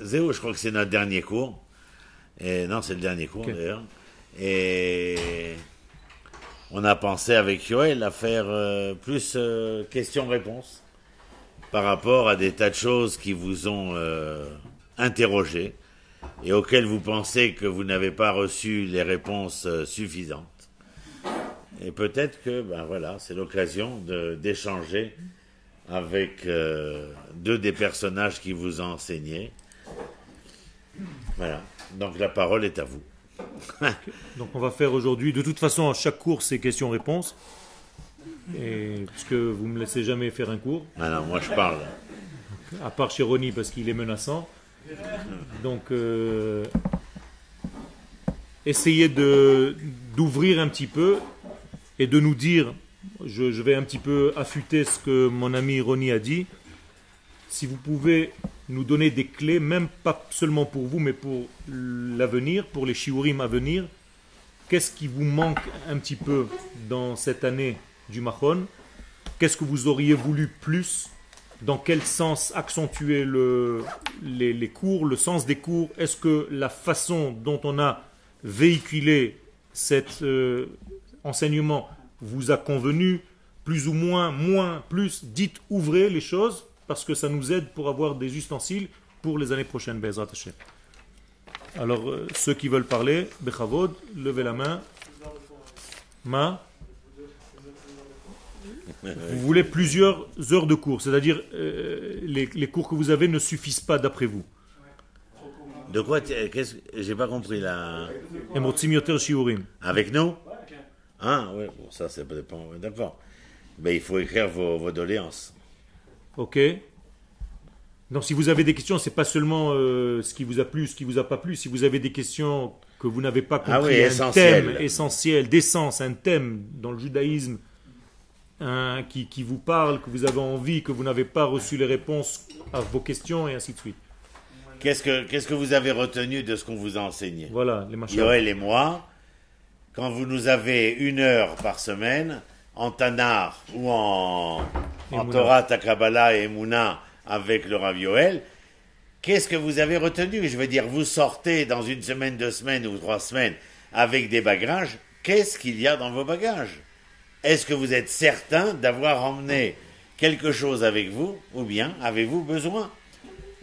Zéo, je crois que c'est notre dernier cours. Et non, c'est le dernier cours d'ailleurs. Et on a pensé avec Yoel à faire euh, plus euh, questions-réponses par rapport à des tas de choses qui vous ont euh, interrogé et auxquelles vous pensez que vous n'avez pas reçu les réponses euh, suffisantes. Et peut-être que, ben voilà, c'est l'occasion d'échanger avec euh, deux des personnages qui vous ont enseigné. Voilà. Donc la parole est à vous. Donc on va faire aujourd'hui, de toute façon, à chaque cours, c'est questions-réponses. Et puisque vous me laissez jamais faire un cours, Ah non, moi je parle. à part chez Ronnie parce qu'il est menaçant. Donc euh, essayez de d'ouvrir un petit peu et de nous dire, je, je vais un petit peu affûter ce que mon ami Ronnie a dit. Si vous pouvez nous donner des clés, même pas seulement pour vous, mais pour l'avenir, pour les shiurim à venir, qu'est-ce qui vous manque un petit peu dans cette année du Mahon Qu'est-ce que vous auriez voulu plus? Dans quel sens accentuer le, les, les cours, le sens des cours? Est-ce que la façon dont on a véhiculé cet euh, enseignement vous a convenu? Plus ou moins, moins, plus? Dites, ouvrez les choses parce que ça nous aide pour avoir des ustensiles pour les années prochaines. Bezrat Hashem. Alors, euh, ceux qui veulent parler, Bechavod, levez la main. Ma? Vous voulez plusieurs heures de cours, c'est-à-dire euh, les, les cours que vous avez ne suffisent pas d'après vous. De quoi tu- qu'est-ce J'ai pas compris là. Avec nous? Ah, oui, bon, ça, c'est dépend. D'accord. Mais il faut écrire vos, vos doléances. Ok Donc, si vous avez des questions, c'est pas seulement euh, ce qui vous a plu, ce qui vous a pas plu. Si vous avez des questions que vous n'avez pas compris, Ah oui, un essentielles. thème essentiel, d'essence, un thème dans le judaïsme hein, qui, qui vous parle, que vous avez envie, que vous n'avez pas reçu les réponses à vos questions, et ainsi de suite. Qu'est-ce que, qu'est-ce que vous avez retenu de ce qu'on vous a enseigné? Voilà, les machins. Yoël et moi, quand vous nous avez une heure par semaine, en Tanar ou en, en. Torah, Takabala et Emouna avec le Rav qu'est-ce que vous avez retenu? Je veux dire, vous sortez dans une semaine, deux semaines ou trois semaines avec des bagages, qu'est-ce qu'il y a dans vos bagages? Est-ce que vous êtes certain d'avoir emmené quelque chose avec vous ou bien avez-vous besoin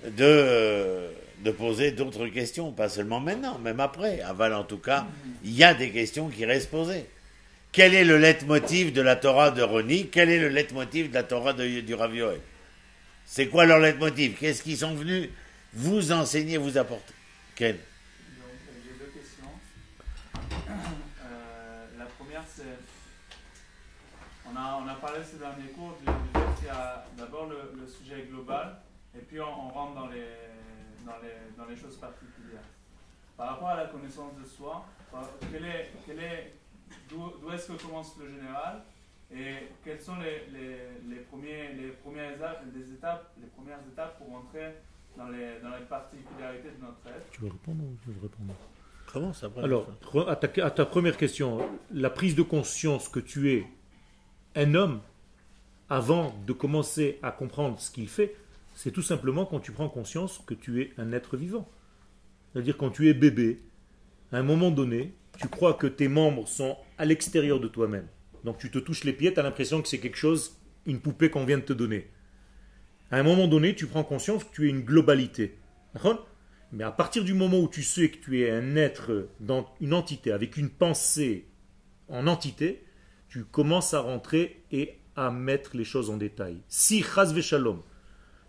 de, de poser d'autres questions, pas seulement maintenant, même après. Aval, en tout cas, il y a des questions qui restent posées. Quel est le leitmotiv de la Torah de Roni? Quel est le leitmotiv de la Torah de, du Rav C'est quoi leur leitmotiv? Qu'est-ce qu'ils sont venus vous enseigner, vous apporter? Quel? J'ai deux questions. La première. On a, on a parlé ces derniers cours du, du fait qu'il y a d'abord le, sujet global, et puis on, on rentre dans les, dans, les, dans les choses particulières. Par rapport à la connaissance de soi, quel est, quel est, d'où, est-ce que commence le général et quelles sont les, les, les, premiers, les, premières étapes, les, étapes, les premières étapes pour entrer dans les, dans les particularités de notre être? Tu veux répondre ou je veux répondre? Comment ça Alors, re- à ta, à ta première question, la prise de conscience que tu es un homme, avant de commencer à comprendre ce qu'il fait, c'est tout simplement quand tu prends conscience que tu es un être vivant. C'est-à-dire quand tu es bébé, à un moment donné, tu crois que tes membres sont à l'extérieur de toi-même. Donc tu te touches les pieds, tu as l'impression que c'est quelque chose, une poupée qu'on vient de te donner. À un moment donné, tu prends conscience que tu es une globalité. Mais à partir du moment où tu sais que tu es un être dans une entité, avec une pensée en entité, tu commences à rentrer et à mettre les choses en détail. Si, chas shalom,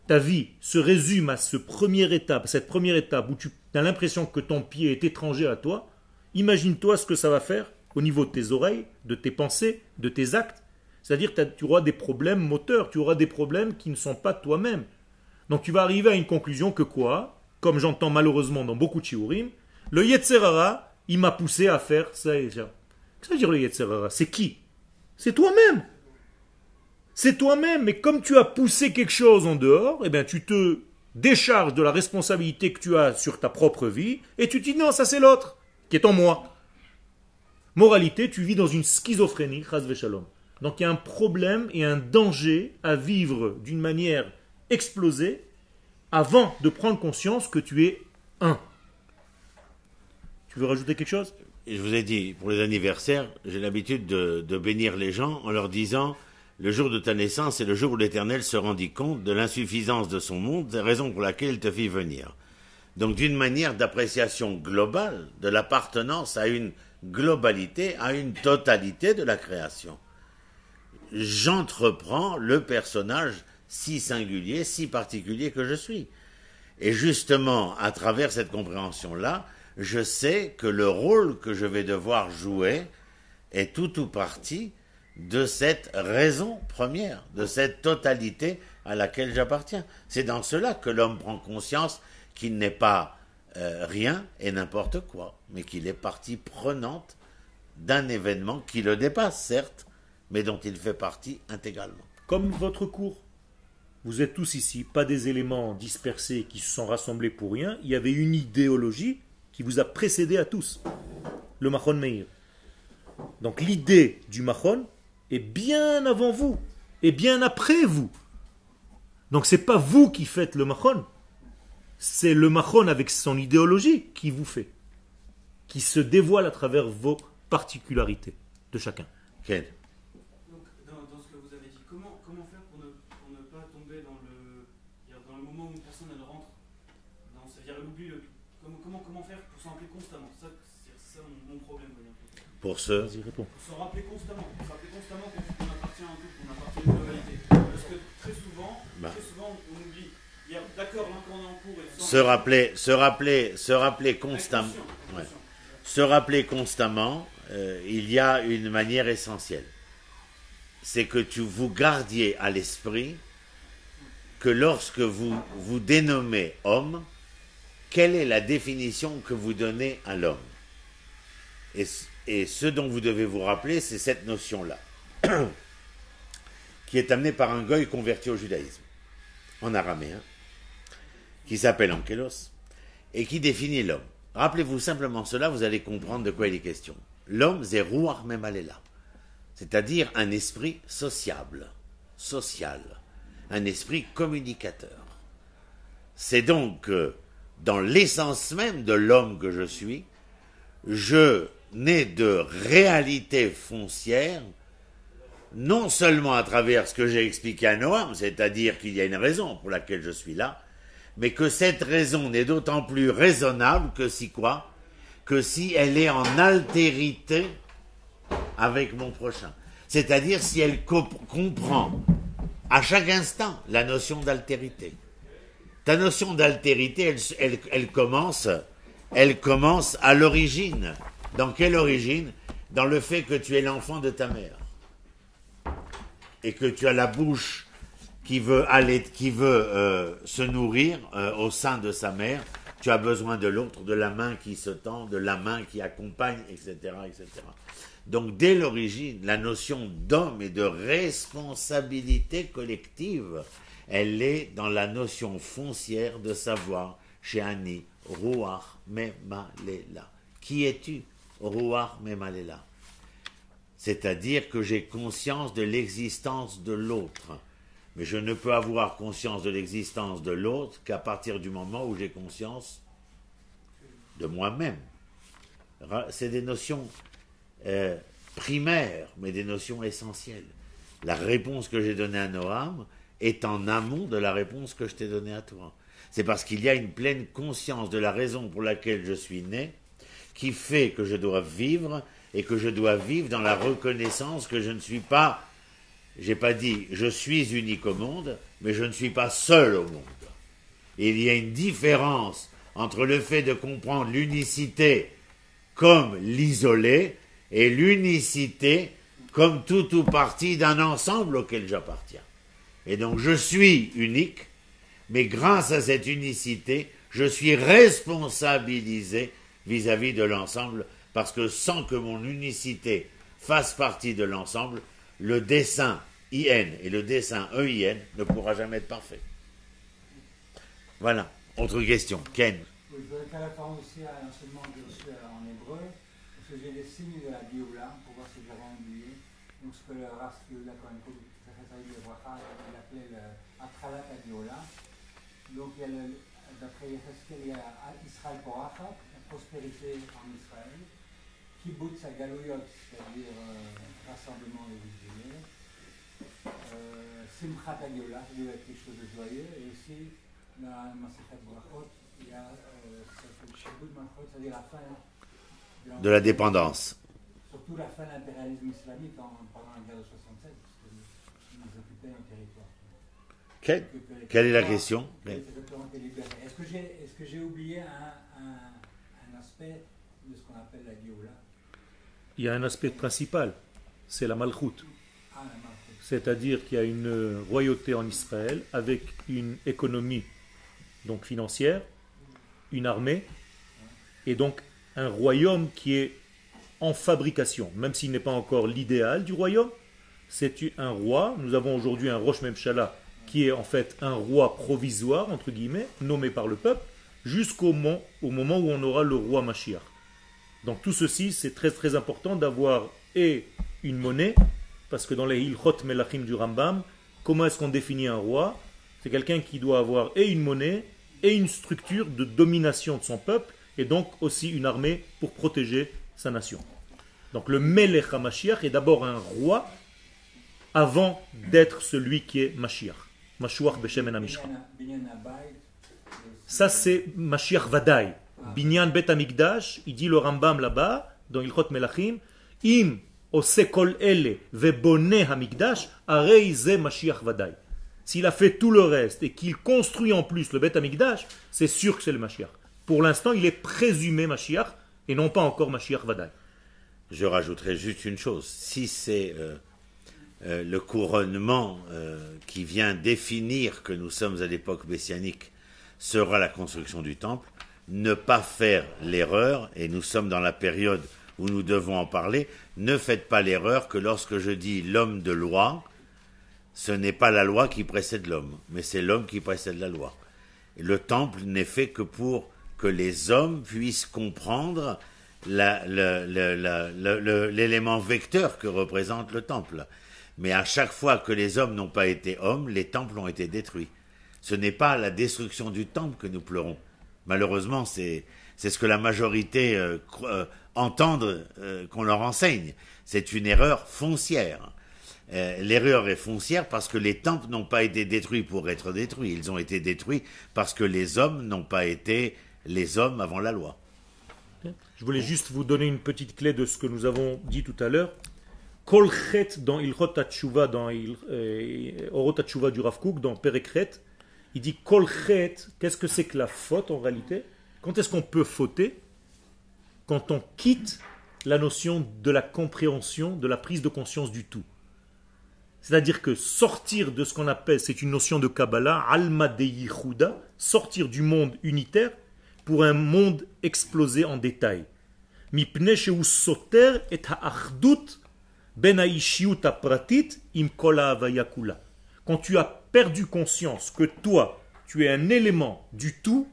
ta vie se résume à ce première étape, cette première étape où tu as l'impression que ton pied est étranger à toi, imagine-toi ce que ça va faire au niveau de tes oreilles, de tes pensées, de tes actes. C'est-à-dire que tu auras des problèmes moteurs, tu auras des problèmes qui ne sont pas toi-même. Donc tu vas arriver à une conclusion que quoi? Comme j'entends malheureusement dans beaucoup de shiurim, le Yetzerara, il m'a poussé à faire ça et ça. Qu'est-ce que ça veut dire le Yetzerara? C'est qui? C'est toi-même C'est toi-même, mais comme tu as poussé quelque chose en dehors, eh bien tu te décharges de la responsabilité que tu as sur ta propre vie et tu te dis non, ça c'est l'autre qui est en moi. Moralité, tu vis dans une schizophrénie. Donc il y a un problème et un danger à vivre d'une manière explosée avant de prendre conscience que tu es un. Tu veux rajouter quelque chose? Je vous ai dit, pour les anniversaires, j'ai l'habitude de, de bénir les gens en leur disant le jour de ta naissance est le jour où l'Éternel se rendit compte de l'insuffisance de son monde, raison pour laquelle il te fit venir. Donc d'une manière d'appréciation globale de l'appartenance à une globalité, à une totalité de la création. J'entreprends le personnage si singulier, si particulier que je suis. Et justement, à travers cette compréhension-là, je sais que le rôle que je vais devoir jouer est tout ou partie de cette raison première, de cette totalité à laquelle j'appartiens. C'est dans cela que l'homme prend conscience qu'il n'est pas euh, rien et n'importe quoi, mais qu'il est partie prenante d'un événement qui le dépasse, certes, mais dont il fait partie intégralement. Comme votre cours. Vous êtes tous ici, pas des éléments dispersés qui se sont rassemblés pour rien. Il y avait une idéologie qui vous a précédé à tous. Le Mahon Meir. Donc l'idée du Mahon est bien avant vous et bien après vous. Donc c'est pas vous qui faites le Mahon, c'est le Mahon avec son idéologie qui vous fait, qui se dévoile à travers vos particularités de chacun. Ken. Donc, dans, dans ce que vous avez dit, comment, comment faire pour ne, pour ne pas tomber dans le, dire, dans le moment où une personne elle rentre dans c'est-à-dire elle oublie le comment, comment, comment faire pour s'en rappeler constamment? Ça, c'est ça mon, mon problème. dire. Pour ce, Vas-y, réponds. Pour s'en rappeler constamment, pour se rappeler constamment qu'on appartient à un tout, qu'on appartient à une globalité. Parce que très souvent, Bah. très souvent on se rappeler, se rappeler, se rappeler constamment. Ouais. se rappeler constamment, euh, il y a une manière essentielle. C'est que tu vous gardiez à l'esprit que lorsque vous vous dénommez homme, quelle est la définition que vous donnez à l'homme et, et ce dont vous devez vous rappeler, c'est cette notion-là, qui est amenée par un goy converti au judaïsme, en araméen, qui s'appelle Ankelos, et qui définit l'homme. Rappelez-vous simplement cela, vous allez comprendre de quoi il est question. L'homme, c'est Ruach Memalela, c'est-à-dire un esprit sociable, social, un esprit communicateur. C'est donc que, dans l'essence même de l'homme que je suis, je n'ai de réalité foncière, non seulement à travers ce que j'ai expliqué à Noam, c'est-à-dire qu'il y a une raison pour laquelle je suis là, mais que cette raison n'est d'autant plus raisonnable que si quoi? Que si elle est en altérité avec mon prochain. C'est-à-dire si elle comp- comprend à chaque instant la notion d'altérité. Ta notion d'altérité, elle commence, elle commence à l'origine. Dans quelle origine? Dans le fait que tu es l'enfant de ta mère et que tu as la bouche qui veut aller, qui veut euh, se nourrir euh, au sein de sa mère, tu as besoin de l'autre, de la main qui se tend, de la main qui accompagne, etc., etc. Donc dès l'origine, la notion d'homme et de responsabilité collective, elle est dans la notion foncière de savoir chez Annie, Ruach Memalela. Qui es-tu, Ruach Memalela? C'est-à-dire que j'ai conscience de l'existence de l'autre. Mais je ne peux avoir conscience de l'existence de l'autre qu'à partir du moment où j'ai conscience de moi-même. C'est des notions euh, primaires, mais des notions essentielles. La réponse que j'ai donnée à Noam est en amont de la réponse que je t'ai donnée à toi. C'est parce qu'il y a une pleine conscience de la raison pour laquelle je suis né qui fait que je dois vivre et que je dois vivre dans la reconnaissance que je ne suis pas, j'ai pas dit je suis unique au monde, mais je ne suis pas seul au monde. Il y a une différence entre le fait de comprendre l'unicité comme l'isolé et l'unicité comme tout ou partie d'un ensemble auquel j'appartiens. Et donc je suis unique, mais grâce à cette unicité, je suis responsabilisé vis-à-vis de l'ensemble, parce que sans que mon unicité fasse partie de l'ensemble, le dessin IN et le dessin EIN ne pourra jamais être parfait. Voilà. Autre question. Ken. Oui, je voudrais faire aussi à l'enseignement que j'ai reçu euh, en hébreu, parce que j'ai les signes de la pour voir si j'avais oublié. Donc, ce que le Ras Géoula Kohen Kouk, il appelait le Atchalat Géoula. Donc, il y a d'après Yecheskel, il y a Israël Porachat, la prospérité en Israël. Kibbutz à Galouyot, c'est-à-dire euh, rassemblement exilés. Euh, Simchat Agiola, il y a quelque chose de joyeux. Et aussi, dans Masichat Brachot, il y a euh, c'est-à-dire la fin De la dépendance. Surtout la fin de l'impérialisme islamique en- pendant la guerre de 67, parce qu'ils nous occupaient un territoire. Quelle, est la question. Est-ce que j'ai oublié un, un- un aspect de ce qu'on appelle la Géoula? Il y a un aspect principal, c'est la malchoute. C'est-à-dire qu'il y a une royauté en Israël avec une économie donc financière, une armée et donc un royaume qui est en fabrication, même s'il n'est pas encore l'idéal du royaume. C'est un roi. Nous avons aujourd'hui un Rosh Memshala qui est en fait un roi provisoire, entre guillemets, nommé par le peuple, jusqu'au moment, moment où on aura le roi Mashiach. Donc tout ceci, c'est très très important d'avoir et une monnaie, parce que dans les Hilchot Melachim du Rambam, comment est-ce qu'on définit un roi? C'est quelqu'un qui doit avoir et une monnaie et une structure de domination de son peuple, et donc aussi une armée pour protéger sa nation. Donc le Melech HaMashiach est d'abord un roi avant d'être celui qui est Mashiach. Mashiach Beshem en Ça, c'est Mashiach Vadaï. Binyan Bet Amigdash, il dit le Rambam là-bas, dans Ilchot Melachim, Im ose kol ele Hamikdash, arei ze Mashiach Vadaï. S'il a fait tout le reste et qu'il construit en plus le Bet Amigdash, c'est sûr que c'est le Mashiach. Pour l'instant, il est présumé Mashiach et non pas encore Mashiach Vadaï. Je rajouterai juste une chose. Si c'est euh, euh, le couronnement euh, qui vient définir que nous sommes à l'époque messianique sera la construction du temple, ne pas faire l'erreur, et nous sommes dans la période où nous devons en parler, ne faites pas l'erreur que lorsque je dis l'homme de loi, ce n'est pas la loi qui précède l'homme, mais c'est l'homme qui précède la loi. Le temple n'est fait que pour que les hommes puissent comprendre l'élément vecteur que représente le temple. Mais à chaque fois que les hommes n'ont pas été hommes, les temples ont été détruits. Ce n'est pas la destruction du temple que nous pleurons. Malheureusement, c'est ce que la majorité euh, euh, euh, qu'on leur enseigne. C'est une erreur foncière. Euh, L'erreur est foncière parce que les temples n'ont pas été détruits pour être détruits. Ils ont été détruits parce que les hommes n'ont pas été les hommes avant la loi. Je voulais juste vous donner une petite clé de ce que nous avons dit tout à l'heure. Kol chet dans Hatshuva, dans Il- Orot Hatshuva du Rav dans Perekret, il dit qu'est-ce que c'est que la faute en réalité? Quand est-ce qu'on peut fauter? Quand on quitte la notion de la compréhension, de la prise de conscience du tout. C'est-à-dire que sortir de ce qu'on appelle, c'est une notion de Kabbalah, Alma de Yichuda, sortir du monde unitaire pour un monde explosé en détail. Soter et ha'achdut ben ha'pratit im kol ha'havaya kula. Quand tu as perdu conscience que toi, tu es un élément du tout,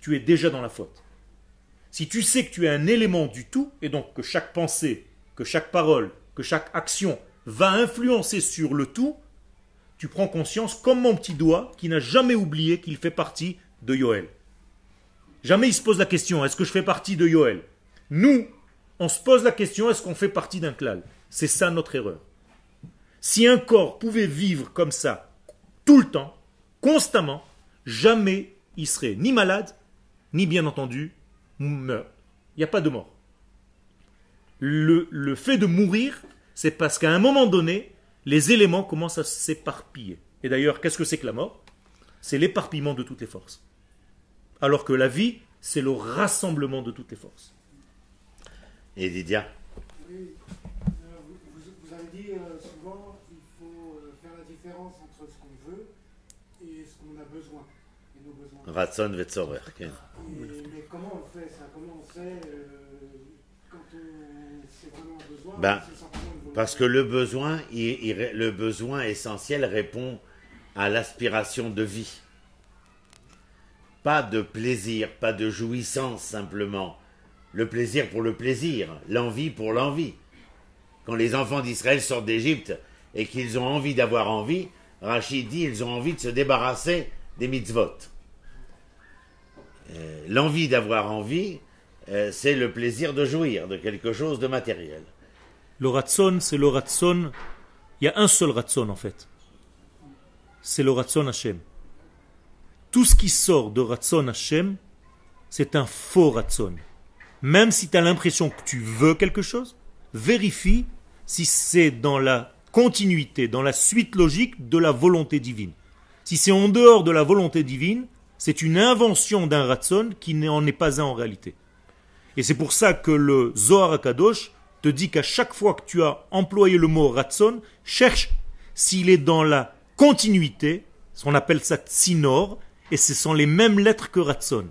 tu es déjà dans la faute. Si tu sais que tu es un élément du tout, et donc que chaque pensée, que chaque parole, que chaque action va influencer sur le tout, tu prends conscience comme mon petit doigt qui n'a jamais oublié qu'il fait partie de Yoel. Jamais il se pose la question, est-ce que je fais partie de Yoel Nous, on se pose la question, est-ce qu'on fait partie d'un clal? C'est ça notre erreur. Si un corps pouvait vivre comme ça, tout le temps, constamment, jamais il serait ni malade, ni bien entendu, meurt. Il n'y a pas de mort. Le, le fait de mourir, c'est parce qu'à un moment donné, les éléments commencent à s'éparpiller. Et d'ailleurs, qu'est-ce que c'est que la mort? C'est l'éparpillement de toutes les forces. Alors que la vie, c'est le rassemblement de toutes les forces. Et Didia Oui, euh, vous, vous- vous avez dit euh, souvent il faut euh, faire la différence entre ce qu'on veut et ce qu'on a besoin, et nos besoins. Ratson mais comment on fait ça? Comment on sait euh, quand on c'est vraiment un besoin Ben, c'est Parce que le besoin, il- il ré- le besoin essentiel répond à l'aspiration de vie. Pas de plaisir, pas de jouissance simplement. Le plaisir pour le plaisir, l'envie pour l'envie. Quand les enfants d'Israël sortent d'Égypte et qu'ils ont envie d'avoir envie, Rachid dit ils ont envie de se débarrasser des mitzvot. Euh, L'envie d'avoir envie, euh, c'est le plaisir de jouir de quelque chose de matériel. Le ratson, c'est le ratson. Il y a un seul ratson en fait. C'est le ratson Hashem. Tout ce qui sort de ratson Hashem, c'est un faux ratson. Même si tu as l'impression que tu veux quelque chose, vérifie si c'est dans la continuité, dans la suite logique de la volonté divine. Si c'est en dehors de la volonté divine, c'est une invention d'un ratson qui n'en est pas un en réalité. Et c'est pour ça que le Zohar Akadosh te dit qu'à chaque fois que tu as employé le mot ratson, cherche s'il est dans la continuité, on appelle ça tsinor, et ce sont les mêmes lettres que ratson.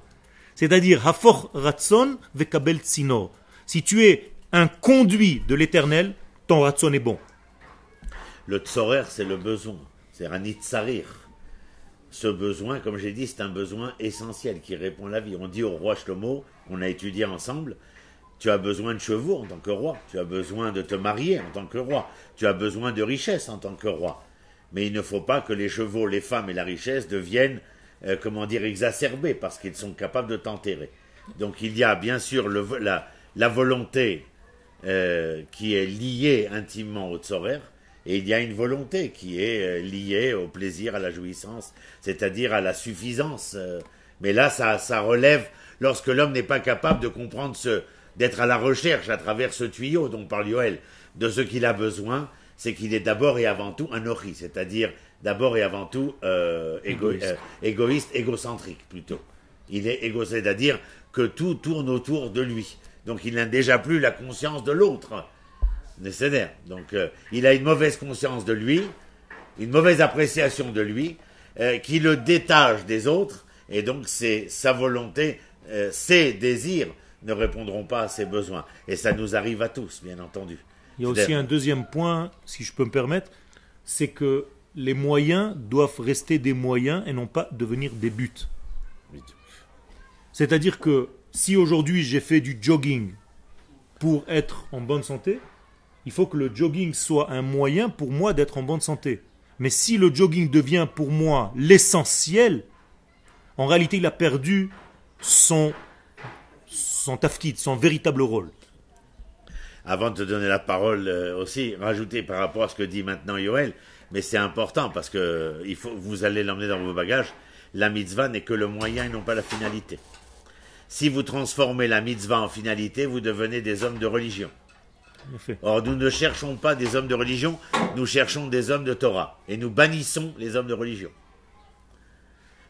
C'est-à-dire hafor ratson vekabel tsinor. Si tu es un conduit de l'éternel, ton ratson est bon. Le tsorer, c'est le besoin. C'est un itzarir. Ce besoin, comme j'ai dit, c'est un besoin essentiel qui répond à la vie. On dit au roi Shlomo, on a étudié ensemble, tu as besoin de chevaux en tant que roi, tu as besoin de te marier en tant que roi, tu as besoin de richesse en tant que roi. Mais il ne faut pas que les chevaux, les femmes et la richesse deviennent, euh, comment dire, exacerbés parce qu'ils sont capables de t'enterrer. Donc il y a bien sûr la, volonté euh, qui est liée intimement au tsorer, et il y a une volonté qui est euh, liée au plaisir, à la jouissance, c'est-à-dire à la suffisance. euh. Mais là, ça, ça relève lorsque l'homme n'est pas capable de comprendre ce, d'être à la recherche à travers ce tuyau dont parle Yoel, de ce qu'il a besoin, c'est qu'il est d'abord et avant tout un ori, c'est-à-dire d'abord et avant tout euh, égo- Égoïste. euh, égoïste, égocentrique plutôt. Il est égo, c'est-à-dire que tout tourne autour de lui. Donc il n'a déjà plus la conscience de l'autre. Nécessaire. Donc euh, il a une mauvaise conscience de lui, une mauvaise appréciation de lui, euh, qui le détache des autres, et donc c'est sa volonté, euh, ses désirs ne répondront pas à ses besoins. Et ça nous arrive à tous, bien entendu. Il y a aussi un deuxième point, si je peux me permettre, c'est que les moyens doivent rester des moyens et non pas devenir des buts. C'est-à-dire que si aujourd'hui j'ai fait du jogging pour être en bonne santé, il faut que le jogging soit un moyen pour moi d'être en bonne santé. Mais si le jogging devient pour moi l'essentiel, en réalité il a perdu son, son tafkid, son véritable rôle. Avant de te donner la parole euh, aussi, rajouter par rapport à ce que dit maintenant Yoel, mais c'est important parce que faut, vous allez l'emmener dans vos bagages. La mitzvah n'est que le moyen et non pas la finalité. Si vous transformez la mitzvah en finalité, vous devenez des hommes de religion. Or, nous ne cherchons pas des hommes de religion, nous cherchons des hommes de Torah. Et nous bannissons les hommes de religion.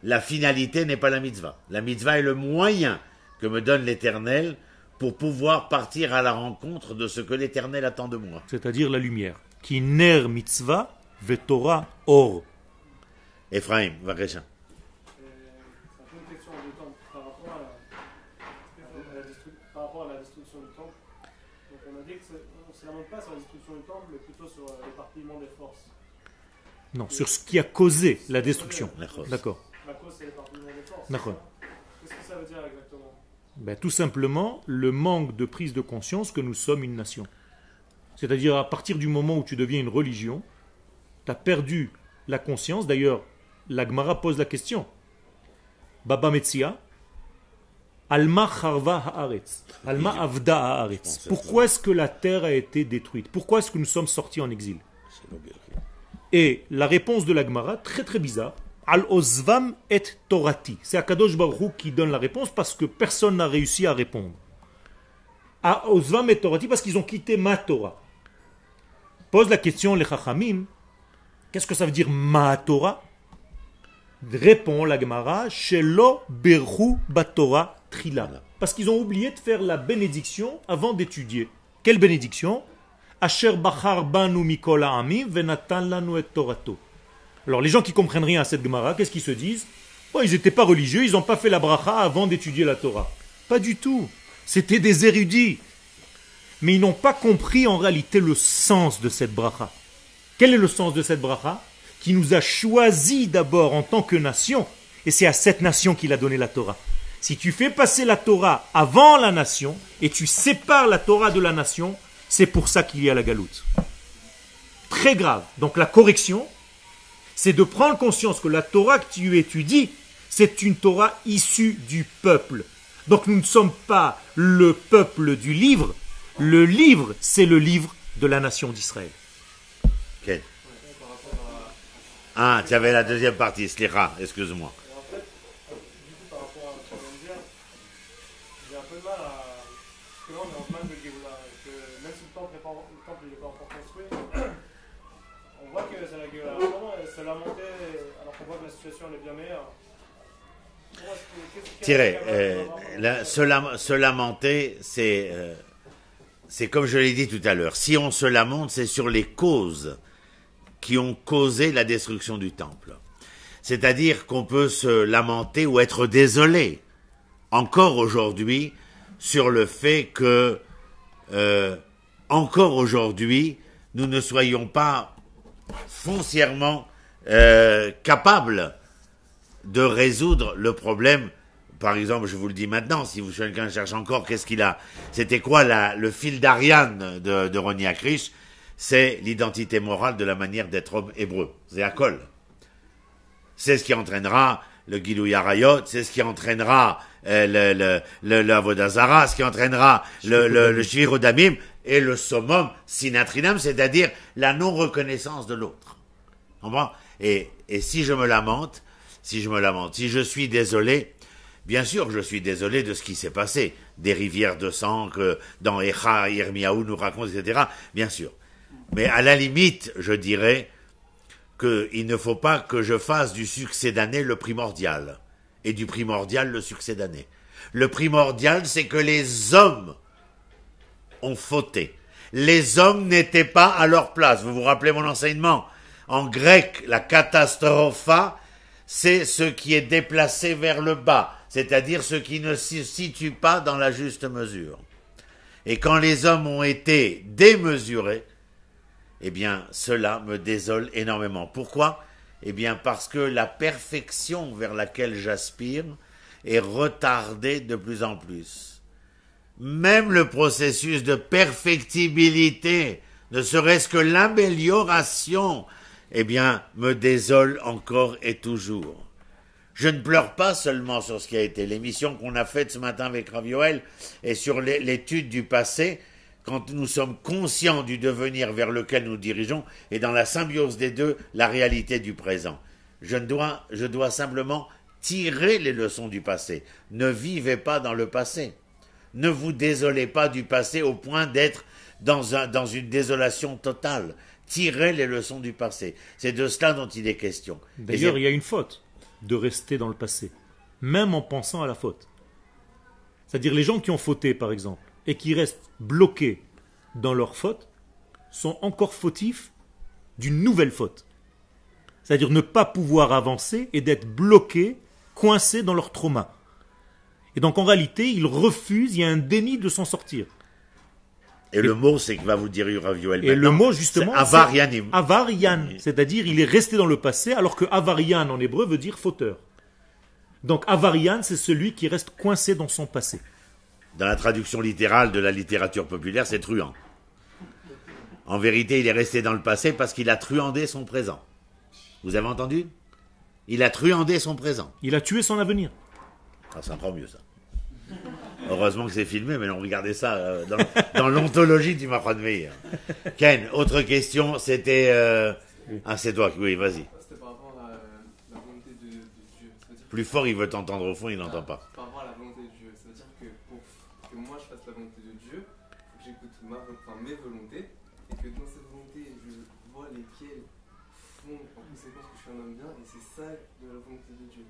La finalité n'est pas la mitzvah. La mitzvah est le moyen que me donne l'Éternel pour pouvoir partir à la rencontre de ce que l'Éternel attend de moi. c'est-à-dire la lumière. Qui ner mitzvah vetora or. Ephraim, Vakresha. Et C'est un peu une question en deux temps par rapport à la, à la destru- par rapport à la destruction du temple. Donc on a dit que c'est- on ne se lamente pas sur la destruction du temple, mais plutôt sur euh, l'éparpillement des forces. Non, sur ce qui a causé la destruction. D'accord. D'accord. La cause, c'est l'éparpillement des forces. D'accord. Qu'est-ce que ça veut dire exactement? Ben, tout simplement le manque de prise de conscience que nous sommes une nation. C'est-à-dire à partir du moment où tu deviens une religion, tu as perdu la conscience. D'ailleurs, la Gemara pose la question. Baba Metzia, Alma Charva Haaretz. Alma Avda Haaretz. Pourquoi est-ce que la terre a été détruite? Pourquoi est-ce que nous sommes sortis en exil? Et la réponse de la Gemara, très très bizarre, Al Ozvam et Torati. C'est Akadosh Baruch qui donne la réponse parce que personne n'a réussi à répondre. Al Ozvam et Torati parce qu'ils ont quitté ma Torah. Pose la question les Chachamim, qu'est-ce que ça veut dire ma Torah? Répond la Gemara, Shelo Berhu Batora. Parce qu'ils ont oublié de faire la bénédiction avant d'étudier. Quelle bénédiction? Asher et. Alors les gens qui comprennent rien à cette Gemara, qu'est-ce qu'ils se disent? Oh, Ils n'étaient pas religieux, ils n'ont pas fait la bracha avant d'étudier la Torah. Pas du tout. C'était des érudits. Mais ils n'ont pas compris en réalité le sens de cette bracha. Quel est le sens de cette bracha? Qui nous a choisi d'abord en tant que nation, et c'est à cette nation qu'il a donné la Torah. Si tu fais passer la Torah avant la nation, et tu sépares la Torah de la nation, c'est pour ça qu'il y a la galoute. Très grave. Donc la correction, c'est de prendre conscience que la Torah que tu étudies, c'est une Torah issue du peuple. Donc nous ne sommes pas le peuple du livre, le livre, c'est le livre de la nation d'Israël. Ok. Ah, tu avais la deuxième partie, Slicha, excuse-moi. Tirez, euh, se, lam- se lamenter, c'est euh, c'est comme je l'ai dit tout à l'heure. Si on se lamente, c'est sur les causes qui ont causé la destruction du temple. C'est-à-dire qu'on peut se lamenter ou être désolé encore aujourd'hui sur le fait que euh, encore aujourd'hui nous ne soyons pas foncièrement capables de résoudre le problème. Par exemple, je vous le dis maintenant, si vous quelqu'un cherche encore, qu'est-ce qu'il a? C'était quoi la, le fil d'Ariane de, de Roni Akrish C'est l'identité morale de la manière d'être homme hébreu. C'est à col. C'est ce qui entraînera le Gilou Yarayot, c'est ce qui entraînera euh, le, le, le, le Avodazara, ce qui entraînera le, le, et le summum Sinatrinam, c'est-à-dire la non-reconnaissance de l'autre. Et, et si je me lamente, si je me lamente, si je suis désolé, bien sûr je suis désolé de ce qui s'est passé, des rivières de sang que dans Echa, Irmiaou nous raconte, etc. Bien sûr. Mais à la limite, je dirais qu'il ne faut pas que je fasse du succès d'année le primordial, et du primordial le succès d'année. Le primordial, c'est que les hommes ont fauté. Les hommes n'étaient pas à leur place. Vous vous rappelez mon enseignement? En grec, la catastropha, c'est ce qui est déplacé vers le bas, c'est-à-dire ce qui ne se situe pas dans la juste mesure. Et quand les hommes ont été démesurés, eh bien, cela me désole énormément. Pourquoi? Eh bien, parce que la perfection vers laquelle j'aspire est retardée de plus en plus. Même le processus de perfectibilité, ne serait-ce que l'amélioration, eh bien, me désole encore et toujours. Je ne pleure pas seulement sur ce qui a été l'émission qu'on a faite ce matin avec Ravioel et sur l'é- l'étude du passé, quand nous sommes conscients du devenir vers lequel nous dirigeons et dans la symbiose des deux, la réalité du présent. Je dois, je dois simplement tirer les leçons du passé. Ne vivez pas dans le passé. Ne vous désolez pas du passé au point d'être dans une désolation totale. Tirez les leçons du passé. C'est de cela dont il est question. D'ailleurs, il y a une faute de rester dans le passé, même en pensant à la faute. C'est-à-dire les gens qui ont fauté, par exemple, et qui restent bloqués dans leur faute, sont encore fautifs d'une nouvelle faute. C'est-à-dire ne pas pouvoir avancer et d'être bloqués, coincés dans leur trauma. Et donc en réalité, ils refusent, il y a un déni de s'en sortir. Et le mot, c'est que va vous dire Ravioel. Et le mot justement, c'est avarianim. avarian, c'est-à-dire il est resté dans le passé, alors que avarian en hébreu veut dire fauteur. Donc avarian, c'est celui qui reste coincé dans son passé. Dans la traduction littérale de la littérature populaire, c'est truand. En vérité, il est resté dans le passé parce qu'il a truandé son présent. Vous avez entendu? Il a truandé son présent. Il a tué son avenir. Ah, c'est encore mieux ça. Heureusement que c'est filmé, mais on regardait ça euh, dans, dans l'ontologie du Mahran Meir. Ken, autre question, c'était... euh, Ah, c'est toi, oui, vas-y. C'était par rapport à la volonté de, de Dieu. Ça veut dire Plus fort, il veut t'entendre au fond, il n'entend pas. Par rapport à la volonté de Dieu. Ça veut dire que pour que moi je fasse la volonté de Dieu, il faut que j'écoute ma, enfin, mes volontés et que dans cette volonté, je vois lesquelles font en conséquence que je suis un homme bien et c'est ça de la volonté de Dieu.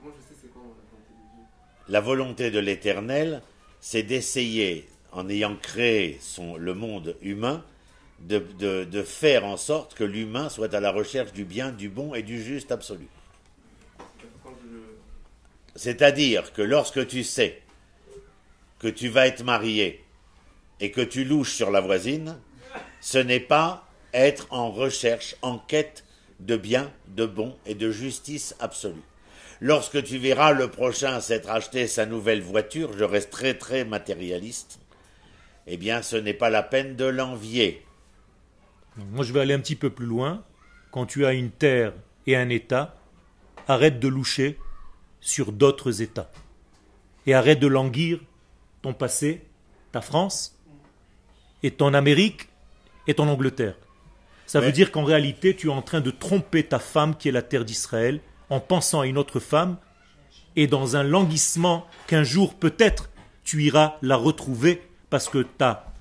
Comment je sais c'est quoi la volonté de Dieu La volonté de l'Éternel, c'est d'essayer, en ayant créé le monde humain, de, faire en sorte que l'humain soit à la recherche du bien, du bon et du juste absolu. C'est-à-dire que lorsque tu sais que tu vas être marié et que tu louches sur la voisine, ce n'est pas être en recherche, en quête de bien, de bon et de justice absolue. Lorsque tu verras le prochain s'être acheté sa nouvelle voiture, je reste très très matérialiste, eh bien ce n'est pas la peine de l'envier. Moi, je vais aller un petit peu plus loin. Quand tu as une terre et un État, arrête de loucher sur d'autres États. Et arrête de languir ton passé, ta France, et ton Amérique, et ton Angleterre. Ça veut dire qu'en réalité, tu es en train de tromper ta femme qui est la terre d'Israël en pensant à une autre femme et dans un languissement qu'un jour peut-être tu iras la retrouver parce que ta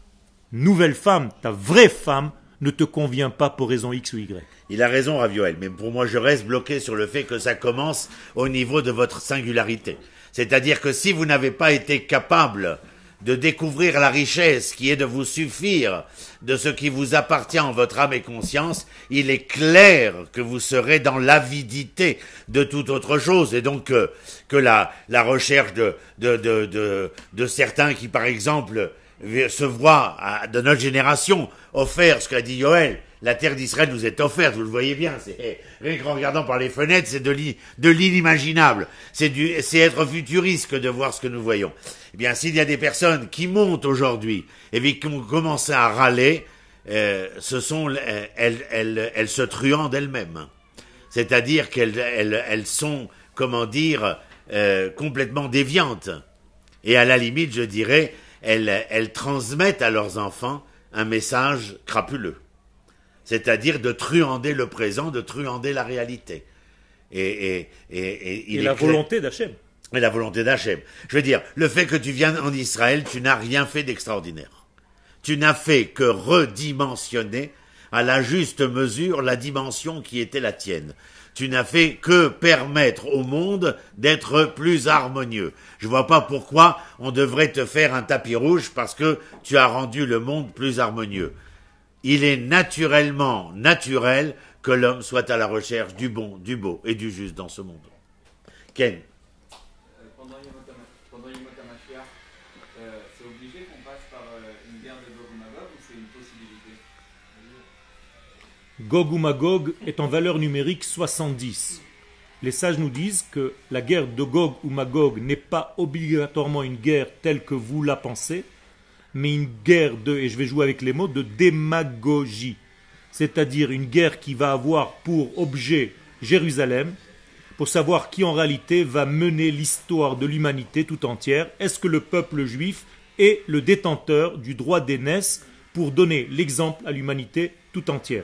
nouvelle femme, ta vraie femme, ne te convient pas pour raison X ou Y. Il a raison, Ravioel, mais pour moi, je reste bloqué sur le fait que ça commence au niveau de votre singularité. C'est-à-dire que si vous n'avez pas été capable de découvrir la richesse qui est de vous suffire de ce qui vous appartient en votre âme et conscience, il est clair que vous serez dans l'avidité de toute autre chose et donc euh, que la, recherche de, certains qui, par exemple, se voient de notre génération offert ce qu'a dit Yoël, la terre d'Israël nous est offerte, vous le voyez bien, c'est rien qu'en regardant par les fenêtres, c'est de l'i- de l'inimaginable. C'est être futuriste que de voir ce que nous voyons. Eh bien, s'il y a des personnes qui montent aujourd'hui et qui ont commencé à râler, euh, ce sont euh, elles, elles, elles se truand d'elles-mêmes. C'est-à-dire qu'elles elles, elles sont, comment dire, euh, complètement déviantes. Et à la limite, je dirais, elles, elles transmettent à leurs enfants un message crapuleux. C'est-à-dire de truander le présent, de truander la réalité. Et, et, et, et il est la volonté d'Hachem. Et la volonté d'Hachem. Je veux dire, le fait que tu viennes en Israël, tu n'as rien fait d'extraordinaire. Tu n'as fait que redimensionner à la juste mesure la dimension qui était la tienne. Tu n'as fait que permettre au monde d'être plus harmonieux. Je vois pas pourquoi on devrait te faire un tapis rouge parce que tu as rendu le monde plus harmonieux. Il est naturellement naturel que l'homme soit à la recherche du bon, du beau et du juste dans ce monde. Ken, pendant euh, c'est obligé qu'on passe par euh, une guerre de Gog ou Magog ou c'est une possibilité? Gog ou Magog est en valeur numérique 70. Les sages nous disent que la guerre de Gog ou Magog n'est pas obligatoirement une guerre telle que vous la pensez, mais une guerre de, et je vais jouer avec les mots, de démagogie. C'est-à-dire une guerre qui va avoir pour objet Jérusalem, pour savoir qui en réalité va mener l'histoire de l'humanité tout entière. Est-ce que le peuple juif est le détenteur du droit d'aînesse pour donner l'exemple à l'humanité tout entière?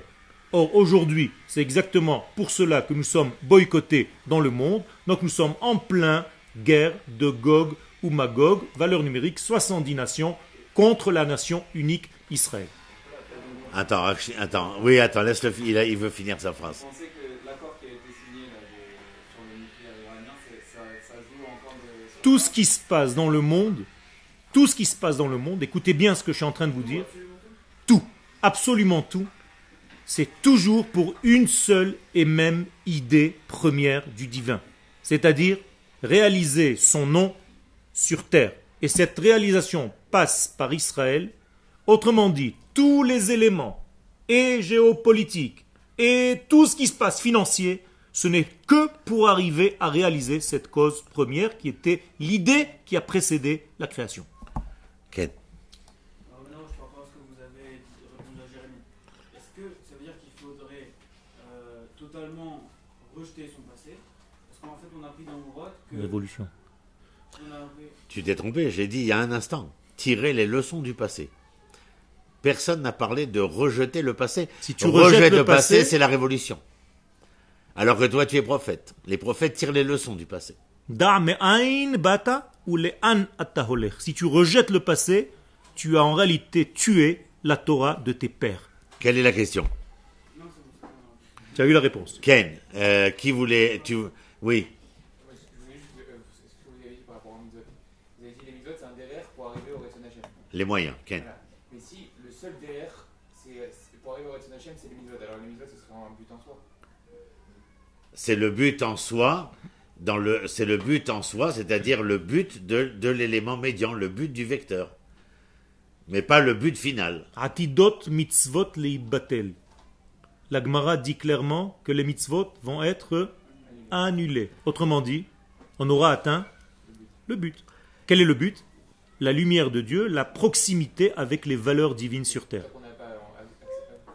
Or, aujourd'hui, c'est exactement pour cela que nous sommes boycottés dans le monde. Donc, nous sommes en plein guerre de Gog ou Magog, valeur numérique 70 nations contre la nation unique Israël. Attends, attends, oui, attends, il, a- il veut finir sa phrase. Vous pensez que l'accord qui a été signé là, de- sur le nucléaire iranien, c'est- ça, ça joue encore de. sur Tout ce qui se passe dans le monde, tout ce qui se passe dans le monde, écoutez bien ce que je suis en train de vous dire, tout, absolument tout, c'est toujours pour une seule et même idée première du divin, c'est-à-dire réaliser son nom sur terre. Et cette réalisation passe par Israël, autrement dit, tous les éléments, et géopolitiques, et tout ce qui se passe financier, ce n'est que pour arriver à réaliser cette cause première qui était l'idée qui a précédé la création. Euh, totalement rejeter son passé? Parce qu'en fait, on a pris dans que. A Tu t'es trompé, j'ai dit il y a un instant. Tirer les leçons du passé. Personne n'a parlé de rejeter le passé. Si tu rejettes le le passé, passé- c'est la révolution. Alors que toi, tu es prophète. Les prophètes tirent les leçons du passé. Bata ou an. Si tu rejettes le passé, tu as en réalité tué la Torah de tes pères. Quelle est la question? Tu as eu la réponse. Ken, euh, qui voulait... Tu... Oui. Ouais, je voulais C'est le but en soi. C'est le but en soi, c'est-à-dire le but de, l'élément médian, le but du vecteur. Mais pas le but final. Atidot mitzvot. La Gemara dit clairement que les mitzvot vont être annulés. Autrement dit, on aura atteint le but. Quel est le but? La lumière de Dieu, la proximité avec les valeurs divines sur terre.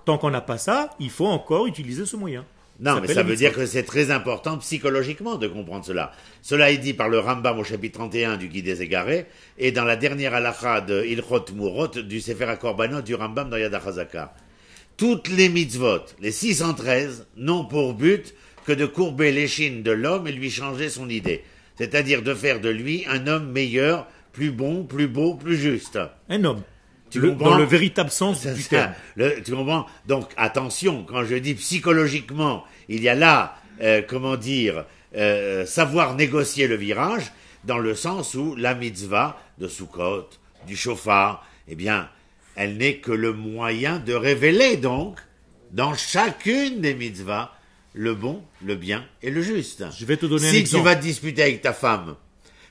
Tant qu'on n'a pas ça, il faut encore utiliser ce moyen. Non, mais ça veut dire que c'est très important psychologiquement de comprendre cela. Cela est dit par le Rambam au chapitre 31 du Guide des Égarés et dans la dernière halakha de Ilchot Murot du Sefer HaKorbanot du Rambam dans Yad HaChazaka. Toutes les mitzvot, les 613, n'ont pour but que de courber l'échine de l'homme et lui changer son idée. C'est-à-dire de faire de lui un homme meilleur, plus bon, plus beau, plus juste. Un homme. Tu Le- dans le véritable sens du terme. Le- tu comprends Donc attention, quand je dis psychologiquement, il y a là, euh, comment dire, euh, savoir négocier le virage, dans le sens où la mitzvah de Sukkot, du chauffard, eh bien, elle n'est que le moyen de révéler donc, dans chacune des mitzvahs, le bon, le bien et le juste. Je vais te donner un si tu exemple. vas te disputer avec ta femme,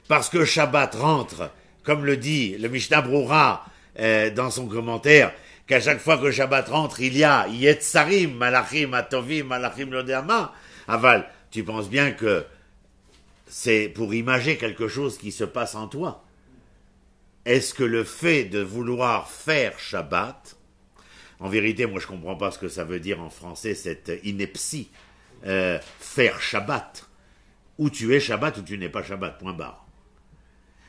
parce que Shabbat rentre, comme le dit le Mishnah Broura euh, dans son commentaire, qu'à chaque fois que Shabbat rentre, il y a Yetzarim, Malachim, Atovim, Malachim, Lodéama. Aval, tu penses bien que c'est pour imager quelque chose qui se passe en toi. Est-ce que le fait de vouloir faire Shabbat, en vérité, moi je comprends pas ce que ça veut dire en français, cette ineptie, euh, faire Shabbat, ou tu es Shabbat ou tu n'es pas Shabbat, point barre.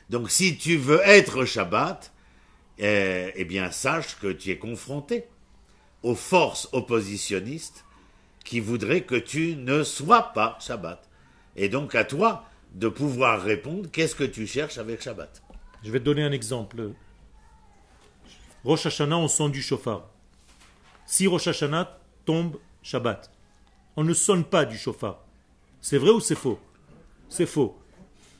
Donc si tu veux être Shabbat, eh bien sache que tu es confronté aux forces oppositionnistes qui voudraient que tu ne sois pas Shabbat. Et donc à toi de pouvoir répondre qu'est-ce que tu cherches avec Shabbat? Je vais te donner un exemple. Rosh Hashanah, on sonne du chauffard. Si Rosh Hashanah tombe Shabbat, on ne sonne pas du chauffard. C'est vrai ou c'est faux? C'est faux.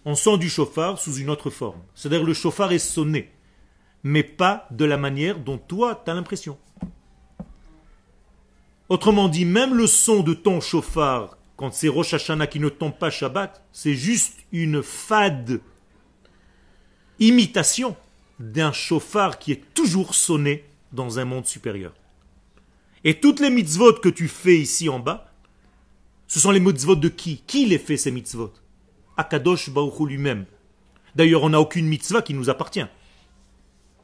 On sonne du chauffard sous une autre forme. C'est-à-dire le chauffard est sonné, mais pas de la manière dont toi, tu as l'impression. Autrement dit, même le son de ton chauffard, quand c'est Rosh Hashanah qui ne tombe pas Shabbat, c'est juste une fade imitation d'un chauffard qui est toujours sonné dans un monde supérieur. Et toutes les mitzvot que tu fais ici en bas, ce sont les mitzvot de qui? Qui les fait ces mitzvot? Akadosh Baruch lui-même. D'ailleurs, on n'a aucune mitzvah qui nous appartient.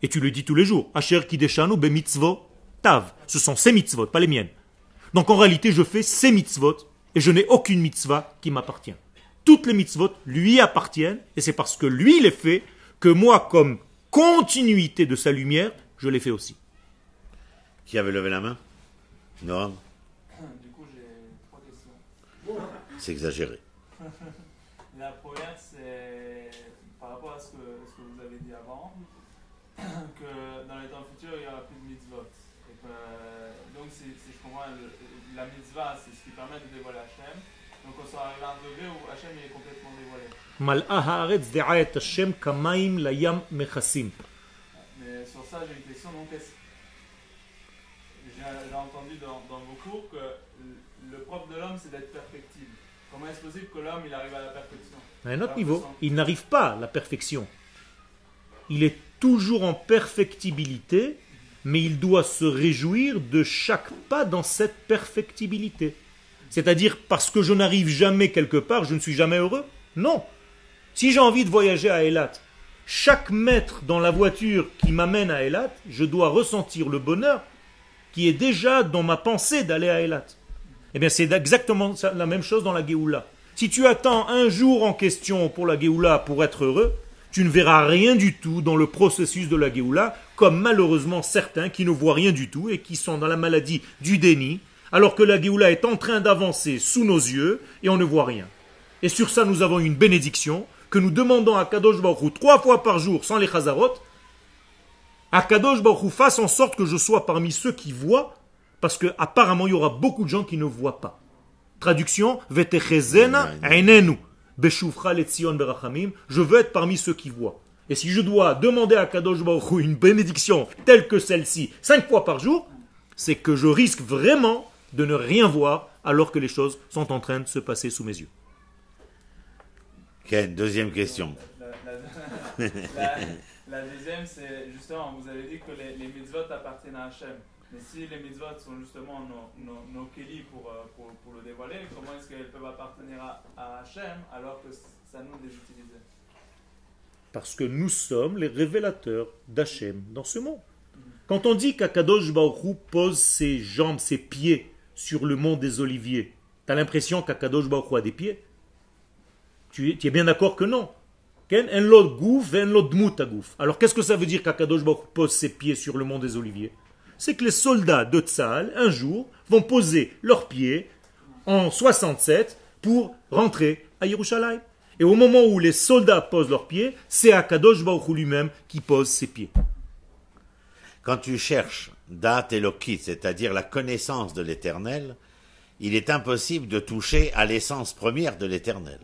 Et tu le dis tous les jours. Asher kideshanu be mitzvot tav. Ce sont ces mitzvot, pas les miennes. Donc en réalité, je fais ces mitzvot et je n'ai aucune mitzvah qui m'appartient. Toutes les mitzvot lui appartiennent et c'est parce que lui les fait que moi, comme continuité de sa lumière, je les fais aussi. Qui avait levé la main? Non, Du coup, j'ai trois questions. c'est exagéré. La première, c'est par rapport à ce que, ce que vous avez dit avant, que dans les temps futurs, il n'y aura plus de mitzvot. Et que, euh, donc, si je comprends, la mitzvah, c'est ce qui permet de dévoiler Hachem. Donc, on sera arrivé à un degré où Hachem est complètement dévoilé. Mal'a haaretz de'a et Hachem kamaim la yam mechassim. Mais sur ça, j'ai une question. Donc, j'ai entendu dans, dans vos cours que le propre de l'homme, c'est d'être perfectible. Comment est-ce possible que l'homme, il arrive à la perfection? À un autre niveau, il n'arrive pas à la perfection. Il est toujours en perfectibilité, mais il doit se réjouir de chaque pas dans cette perfectibilité. C'est-à-dire, parce que je n'arrive jamais quelque part, je ne suis jamais heureux Non. Si j'ai envie de voyager à Eilat, chaque mètre dans la voiture qui m'amène à Eilat, je dois ressentir le bonheur qui est déjà dans ma pensée d'aller à Eilat. Eh bien, c'est exactement la même chose dans la Géoula. Si tu attends un jour en question pour la Géoula pour être heureux, tu ne verras rien du tout dans le processus de la Géoula, comme malheureusement certains qui ne voient rien du tout et qui sont dans la maladie du déni, alors que la Géoula est en train d'avancer sous nos yeux et on ne voit rien. Et sur ça, nous avons une bénédiction que nous demandons à Kadosh Baruch Hu trois fois par jour sans les chazarot. À Kadosh Baruch Hu fasse en sorte que je sois parmi ceux qui voient, parce que apparemment il y aura beaucoup de gens qui ne voient pas. Traduction Vetechezena einenu. Je veux être parmi ceux qui voient. Et si je dois demander à Kadosh Baruch Hu une bénédiction telle que celle-ci cinq fois par jour, c'est que je risque vraiment de ne rien voir alors que les choses sont en train de se passer sous mes yeux. Deuxième question. La, la- la- la deuxième, c'est justement, vous avez dit que les, les mitzvot appartiennent à Hachem. Mais si les mitzvot sont justement nos, nos, nos kelis pour, euh, pour, pour le dévoiler, comment est-ce qu'elles peuvent appartenir à, à Hachem alors que à nous utiliser Parce que nous sommes les révélateurs d'Hachem dans ce monde. Quand on dit qu'Akadosh Baruch pose ses jambes, ses pieds sur le mont des Oliviers Tu as l'impression qu'Akadosh Baruch a des pieds? Tu es, tu es bien d'accord que non. Alors qu'est-ce que ça veut dire qu'Akadosh Baruch pose ses pieds sur le mont des Oliviers? C'est que les soldats de Tzahal, un jour, vont poser leurs pieds en 67 pour rentrer à Yerushalayim. Et au moment où les soldats posent leurs pieds, c'est Akadosh Baruch lui-même qui pose ses pieds. Quand tu cherches date Elokit, c'est-à-dire la connaissance de l'éternel, il est impossible de toucher à l'essence première de l'éternel.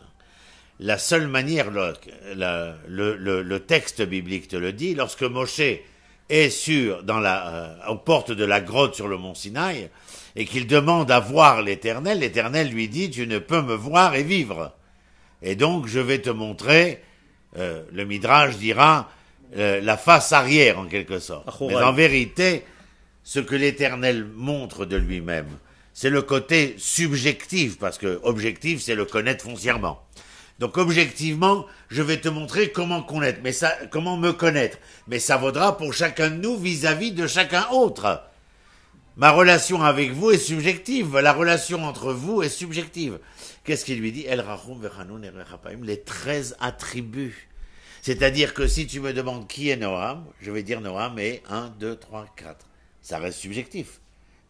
La seule manière, le- le- le texte biblique te le dit, lorsque Moshe est sur, dans la, euh, aux portes de la grotte sur le mont Sinaï, et qu'il demande à voir l'éternel, l'éternel lui dit, tu ne peux me voir et vivre. Et donc, je vais te montrer, euh, le Midrash dira, euh, la face arrière en quelque sorte. Mais en vérité, ce que l'Éternel montre de lui-même, c'est le côté subjectif, parce que objectif, c'est le connaître foncièrement. Donc objectivement, je vais te montrer comment connaître, mais ça, comment me connaître. Mais ça vaudra pour chacun de nous vis-à-vis de chacun autre. Ma relation avec vous est subjective. La relation entre vous est subjective. Qu'est-ce qu'il lui dit? El Rechapaim, les 13 attributs. C'est-à-dire que si tu me demandes qui est Noam, je vais dire Noam est 1, 2, 3, 4. Ça reste subjectif.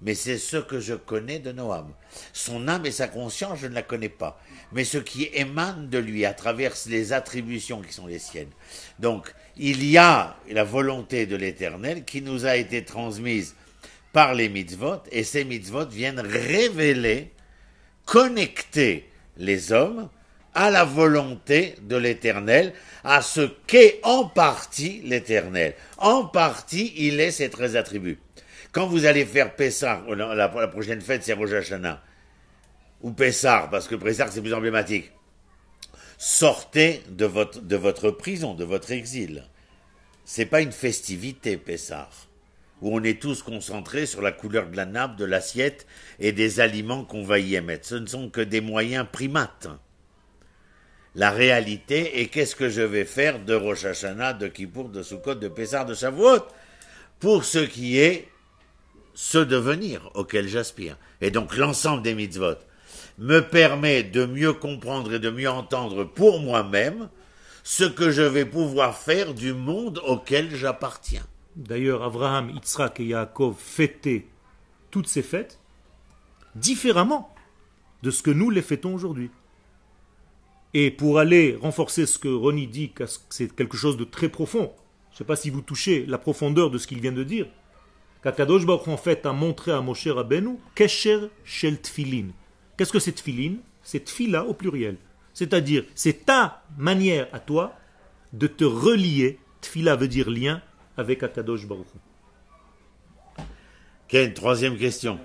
Mais c'est ce que je connais de Noam. Son âme et sa conscience, je ne la connais pas. Mais ce qui émane de lui à travers les attributions qui sont les siennes. Donc, il y a la volonté de l'éternel qui nous a été transmise par les mitzvot, et ces mitzvot viennent révéler, connecter les hommes à la volonté de l'éternel, à ce qu'est en partie l'éternel. En partie, il est ses treize attributs. Quand vous allez faire Pessah, la prochaine fête c'est Rosh Hashanah, ou Pessah, parce que Pessah c'est plus emblématique, sortez de votre, de votre prison, de votre exil. C'est pas une festivité, Pessah, où on est tous concentrés sur la couleur de la nappe, de l'assiette et des aliments qu'on va y émettre. Ce ne sont que des moyens primates. La réalité est qu'est-ce que je vais faire de Rosh Hashanah, de Kippour, de Sukkot, de Pessah, de Shavuot, pour ce qui est ce devenir auquel j'aspire. Et donc l'ensemble des mitzvot me permet de mieux comprendre et de mieux entendre pour moi-même ce que je vais pouvoir faire du monde auquel j'appartiens. D'ailleurs, Abraham, Yitzhak et Yaakov fêtaient toutes ces fêtes différemment de ce que nous les fêtons aujourd'hui. Et pour aller renforcer ce que Ronnie dit, que c'est quelque chose de très profond, je ne sais pas si vous touchez la profondeur de ce qu'il vient de dire, qu'Akadosh Baruch en fait a montré à Moshe Rabbeinu Kesher Shel Tfilin. Qu'est-ce que c'est Tfilin C'est Tfila au pluriel. C'est-à-dire, c'est ta manière à toi de te relier, Tfila veut dire lien, avec Akadosh Baruch. Ken, troisième question.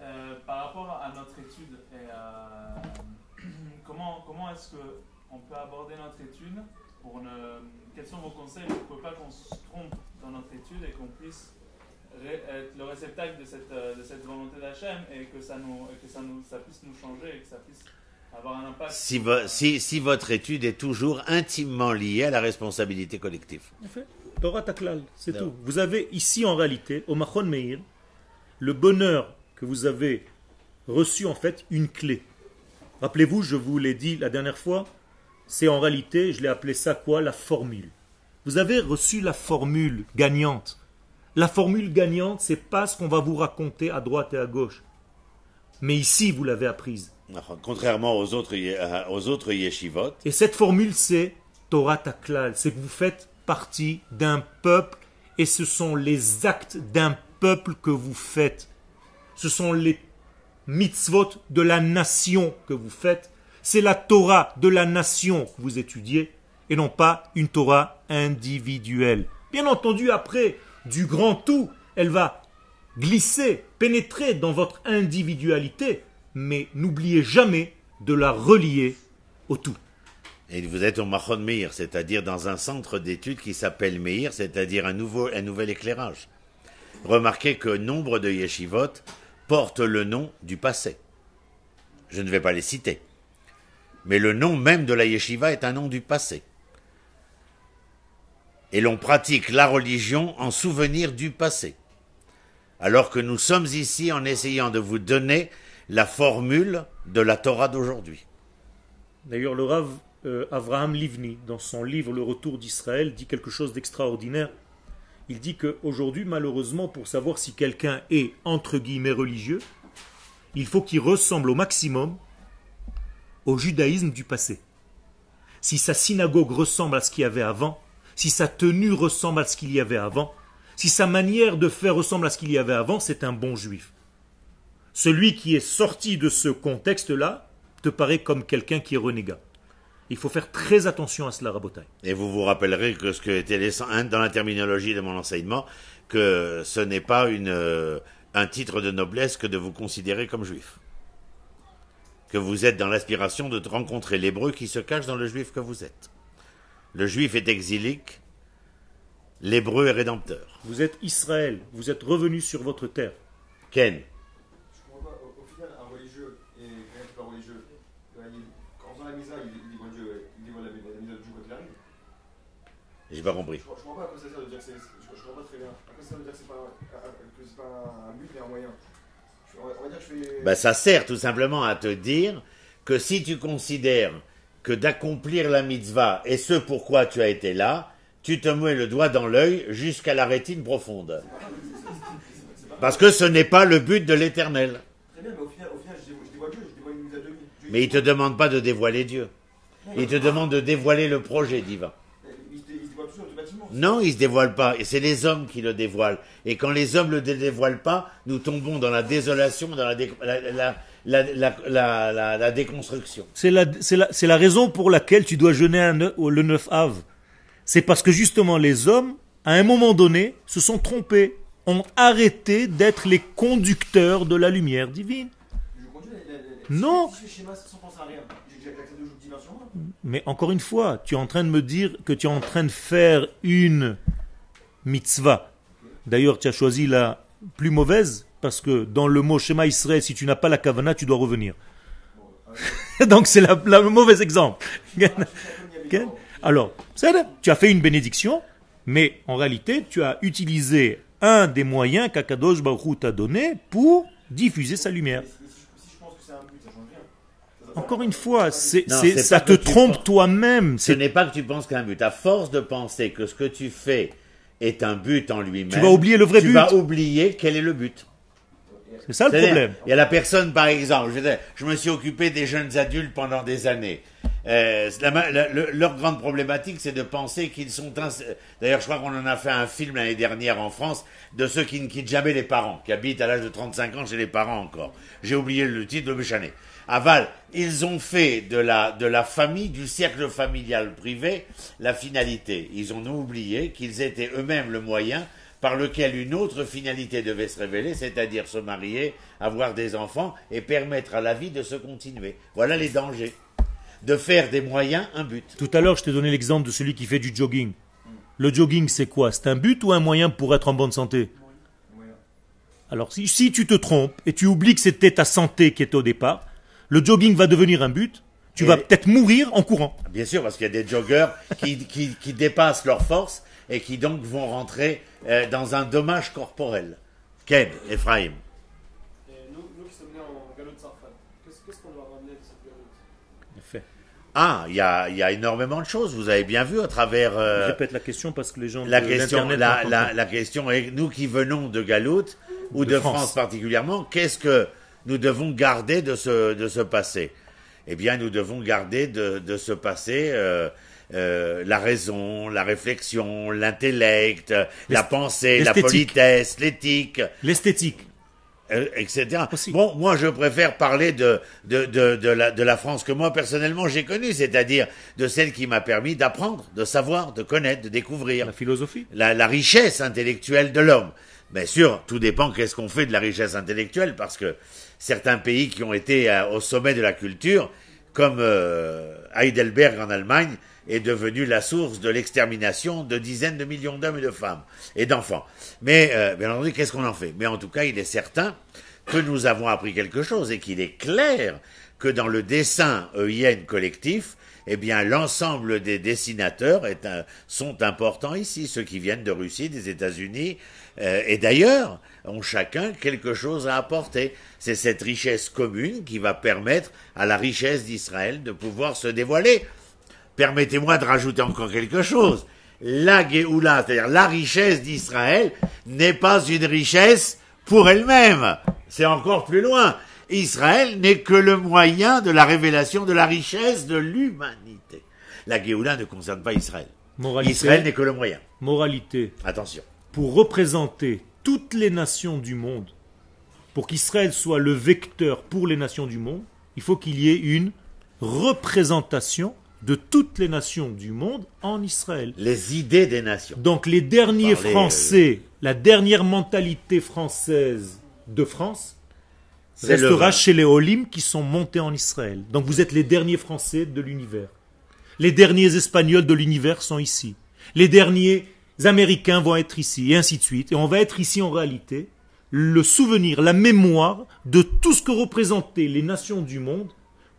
Euh, par rapport à notre étude, et, euh, comment, comment est-ce qu'on peut aborder notre étude pour ne, Quels sont vos conseils pour ne pas qu'on se trompe dans notre étude et qu'on puisse être le réceptacle de cette, euh, de cette volonté d'Hachem et que, ça, nous, et que ça, nous, ça puisse nous changer et que ça puisse avoir un impact Si, vo- si, si votre étude est toujours intimement liée à la responsabilité collective. Torah Taklal, c'est tout. Vous avez ici en réalité, au Machon Meir, le bonheur que vous avez reçu en fait une clé. Rappelez-vous, je vous l'ai dit la dernière fois, c'est en réalité, je l'ai appelé ça quoi La formule. Vous avez reçu la formule gagnante. La formule gagnante, c'est pas ce qu'on va vous raconter à droite et à gauche. Mais ici, vous l'avez apprise. Contrairement aux autres, euh, aux autres yeshivot, Et cette formule, c'est Torah Taklal. C'est que vous faites partie d'un peuple et ce sont les actes d'un peuple que vous faites. Ce sont les mitzvot de la nation que vous faites. C'est la Torah de la nation que vous étudiez et non pas une Torah individuelle. Bien entendu, après, du grand tout, elle va glisser, pénétrer dans votre individualité, mais n'oubliez jamais de la relier au tout. et vous êtes au Machon Meir, c'est-à-dire dans un centre d'études qui s'appelle Meir, c'est-à-dire un, un nouvel éclairage. Remarquez que nombre de yeshivot portent le nom du passé. Je ne vais pas les citer. Mais le nom même de la yeshiva est un nom du passé. Et l'on pratique la religion en souvenir du passé. Alors que nous sommes ici en essayant de vous donner la formule de la Torah d'aujourd'hui. D'ailleurs, le Rav euh, Avraham Livni, dans son livre Le Retour d'Israël, dit quelque chose d'extraordinaire. Il dit qu'aujourd'hui, malheureusement, pour savoir si quelqu'un est entre guillemets religieux, il faut qu'il ressemble au maximum au judaïsme du passé. Si sa synagogue ressemble à ce qu'il y avait avant, si sa tenue ressemble à ce qu'il y avait avant, si sa manière de faire ressemble à ce qu'il y avait avant, c'est un bon juif. Celui qui est sorti de ce contexte-là te paraît comme quelqu'un qui est renégat. Il faut faire très attention à cela, Rabotai. Et vous vous rappellerez que ce que était dans la terminologie de mon enseignement, que ce n'est pas euh, un titre de noblesse que de vous considérer comme juif. Que vous êtes dans l'aspiration de rencontrer l'hébreu qui se cache dans le juif que vous êtes. Le juif est exilique, l'hébreu est rédempteur. Vous êtes Israël, vous êtes revenu sur votre terre. Ken, Je comprends pas, au, au final, un religieux et quelqu'un qui n'est pas religieux, il- en faisant la misa, il, il dévoile Dieu, il dévoile la, la misa de Dieu quand il arrive. j'ai pas compris. Je, je comprends pas à quoi ça sert de dire que c'est. Je, je comprends pas très bien. À quoi ça sert de dire que c'est pas, un- un- que c'est pas un but mais un moyen? Je- on, va, on va dire que je fais. Ben, ça sert tout simplement à te dire que si tu considères que d'accomplir la mitzvah est ce pourquoi tu as été là, tu te mets le doigt dans l'œil jusqu'à la rétine profonde. Parce que ce n'est pas le but de l'éternel. Mais il te demande pas de dévoiler Dieu. Il te demande de dévoiler le projet divin. il. Non, il se dévoile pas. Et c'est les hommes qui le dévoilent. Et quand les hommes le dé- dévoilent pas, nous tombons dans la désolation, dans la, dé- la, la, la, la, la- la- la déconstruction. C'est la, raison pour laquelle tu dois jeûner un le 9 av. C'est parce que justement les hommes, à un moment donné, se sont trompés, ont arrêté d'être les conducteurs de la lumière divine. Je conduis la, la, la- Non. Mais encore une fois, tu es en train de me dire que tu es en train de faire une mitzvah. D'ailleurs, tu as choisi la plus mauvaise parce que dans le mot Shema Israël, si tu n'as pas la kavana, tu dois revenir. Donc c'est le mauvais exemple. Alors, tu as fait une bénédiction, mais en réalité, tu as utilisé un des moyens qu'Akadosh Baruch t'a donné pour diffuser sa lumière. Encore une fois, c'est, ça te tu trompe toi-même. Ce n'est pas que tu penses qu'un but. À force de penser que ce que tu fais est un but en lui-même, Tu vas oublier le vrai tu but. vas oublier quel est le but. C'est ça le problème. Il y a la personne, par exemple, je, veux dire, je me suis occupé des jeunes adultes pendant des années. Euh, la ma- la- le- leur grande problématique, c'est de penser qu'ils sont... D'ailleurs, je crois qu'on en a fait un film l'année dernière en France de ceux qui ne quittent jamais les parents, qui habitent à l'âge de 35 ans chez les parents encore. J'ai oublié le titre de Béchanet. Aval, ils ont fait de la, de la famille, du cercle familial privé, la finalité. Ils ont oublié qu'ils étaient eux-mêmes le moyen par lequel une autre finalité devait se révéler, c'est-à-dire se marier, avoir des enfants et permettre à la vie de se continuer. Voilà les dangers. De faire des moyens un but. Tout à l'heure, je t'ai donné l'exemple de celui qui fait du jogging. Le jogging, c'est quoi? C'est un but ou un moyen pour être en bonne santé? Alors, si, si tu te trompes et tu oublies que c'était ta santé qui était au départ, le jogging va devenir un but. Tu Et- vas peut-être mourir en courant. Bien sûr, parce qu'il y a des joggeurs qui, qui, qui dépassent leur force et qui donc vont rentrer euh, dans un dommage corporel. Ken, Ephraim. Et nous, nous qui sommes nés en galop de Sarfat, qu'est-ce qu'on doit ramener de cette galoute Ah, il y a, il y a énormément de choses. Vous avez bien vu à travers... euh, Répète la question parce que les gens La de question, la, question est, nous qui venons de Galoute, ou De de, France. France. particulièrement, qu'est-ce que nous devons garder de ce, de ce passé? Eh bien, nous devons garder de, de ce passé euh, euh, la raison, la réflexion, l'intellect, la pensée, la politesse, l'éthique, L'esthétique. euh, etc. Aussi. Bon, moi, je préfère parler de, de, de, de, la, de la France que moi, personnellement, j'ai connue, c'est-à-dire de celle qui m'a permis d'apprendre, de savoir, de connaître, de découvrir La philosophie. la, la richesse intellectuelle de l'homme. Bien sûr, tout dépend qu'est-ce qu'on fait de la richesse intellectuelle, parce que certains pays qui ont été euh, au sommet de la culture, comme euh, Heidelberg en Allemagne, est devenu la source de l'extermination de dizaines de millions d'hommes et de femmes et d'enfants. Mais euh, bien entendu, qu'est-ce qu'on en fait? Mais en tout cas, il est certain que nous avons appris quelque chose et qu'il est clair que dans le dessin EIN collectif, eh bien, l'ensemble des dessinateurs est sont importants ici, ceux qui viennent de Russie, des États-Unis, euh, et d'ailleurs, ont chacun quelque chose à apporter. C'est cette richesse commune qui va permettre à la richesse d'Israël de pouvoir se dévoiler. Permettez-moi de rajouter encore quelque chose. La Géoula, c'est-à-dire la richesse d'Israël, n'est pas une richesse pour elle-même. C'est encore plus loin. Israël n'est que le moyen de la révélation de la richesse de l'humanité. La Géoula ne concerne pas Israël. Moralité, Israël n'est que le moyen. moralité, Attention. pour représenter toutes les nations du monde, pour qu'Israël soit le vecteur pour les nations du monde, il faut qu'il y ait une représentation de toutes les nations du monde en Israël. Les idées des nations. Donc les derniers Français, la dernière mentalité française de France, le restera chez les Olim qui sont montés en Israël. Donc vous êtes les derniers Français de l'univers. Les derniers Espagnols de l'univers sont ici. Les derniers Américains vont être ici, et ainsi de suite. Et on va être ici en réalité le souvenir, la mémoire de tout ce que représentaient les nations du monde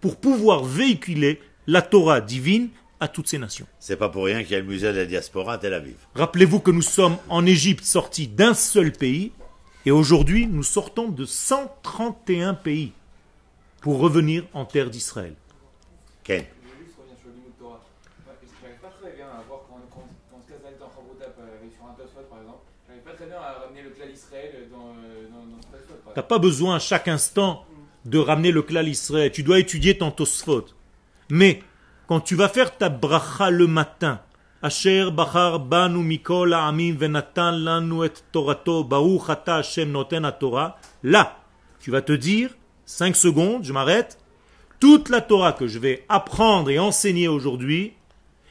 pour pouvoir véhiculer la Torah divine à toutes ces nations. C'est pas pour rien qu'il y a le musée de la diaspora à Tel Aviv. Rappelez-vous que nous sommes en Égypte sortis d'un seul pays et aujourd'hui nous sortons de 131 pays pour revenir en terre d'Israël. Par T'as pas besoin à chaque instant de ramener le klal Israël. Tu dois étudier ton Tosfot. Mais quand tu vas faire ta bracha le matin, Asher bachar banu mikol ha'amim venatan lanu et torato baruch ata Hashem noten Torah, là, tu vas te dire, 5 secondes, je m'arrête, toute la Torah que je vais apprendre et enseigner aujourd'hui,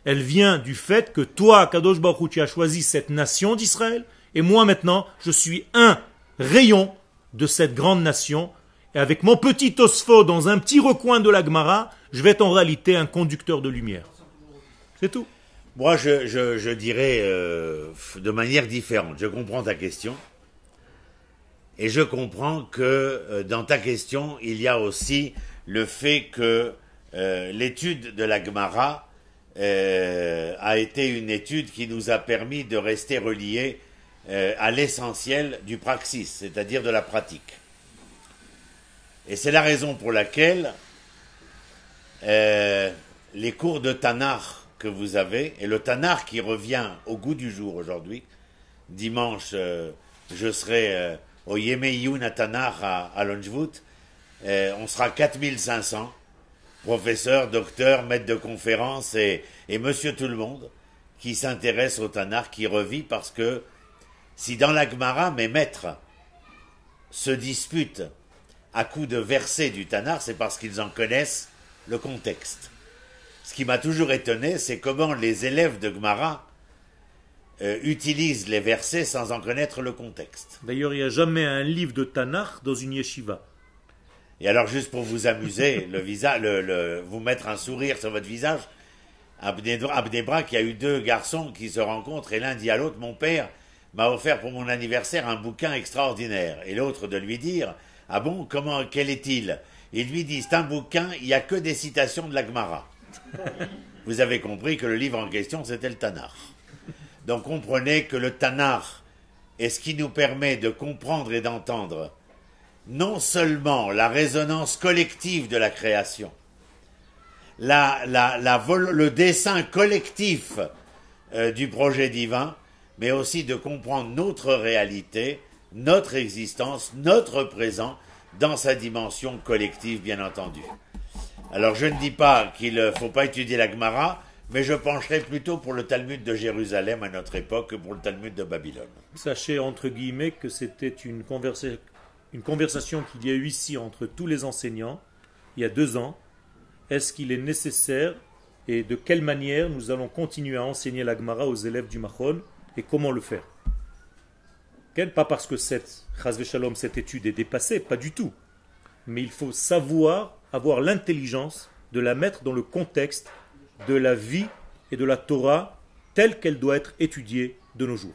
elle vient du fait que toi, Kadosh Baruch tu as choisi cette nation d'Israël, et moi maintenant, je suis un rayon de cette grande nation, et avec mon petit Tosfo dans un petit recoin de la Gemara, je vais être en réalité un conducteur de lumière. C'est tout. Moi, je, dirais euh, de manière différente. Je comprends ta question. Et je comprends que euh, dans ta question, il y a aussi le fait que euh, l'étude de la Gemara a été une étude qui nous a permis de rester reliés à l'essentiel du praxis, c'est-à-dire de la pratique. Et c'est la raison pour laquelle euh, les cours de Tanakh que vous avez, et le Tanakh qui revient au goût du jour aujourd'hui, dimanche, euh, je serai euh, au Yemeyun à Tanakh à, à on sera 4500 professeurs, docteurs, maîtres de conférences et, monsieur tout le monde qui s'intéresse au Tanakh, qui revit parce que si dans la Gemara, mes maîtres se disputent à coups de versets du Tanakh, c'est parce qu'ils en connaissent le contexte. Ce qui m'a toujours étonné, c'est comment les élèves de Gemara euh, utilisent les versets sans en connaître le contexte. D'ailleurs, il n'y a jamais un livre de Tanakh dans une yeshiva. Et alors, juste pour vous amuser, le visage, le, le- vous mettre un sourire sur votre visage, Abdébra, qui a eu deux garçons qui se rencontrent, et l'un dit à l'autre, mon père m'a offert pour mon anniversaire un bouquin extraordinaire. Et l'autre de lui dire, ah bon, comment, quel est-il? Il lui dit, c'est un bouquin, il n'y a que des citations de la Gemara. Vous avez compris que le livre en question, c'était le Tanakh. Donc comprenez que le Tanakh est ce qui nous permet de comprendre et d'entendre non seulement la résonance collective de la création, la, la, la vol- le dessin collectif euh, du projet divin, mais aussi de comprendre notre réalité, notre existence, notre présent dans sa dimension collective, bien entendu. Alors je ne dis pas qu'il ne faut pas étudier la Gemara, mais je pencherai plutôt pour le Talmud de Jérusalem à notre époque que pour le Talmud de Babylone. Sachez entre guillemets que c'était une, conversa- une conversation qu'il y a eu ici entre tous les enseignants il y a deux ans. Est-ce qu'il est nécessaire et de quelle manière nous allons continuer à enseigner la Gemara aux élèves du Mahon et comment le faire? Pas parce que cette, chas v'shalom, cette étude est dépassée, pas du tout. Mais il faut savoir avoir l'intelligence de la mettre dans le contexte de la vie et de la Torah telle qu'elle doit être étudiée de nos jours.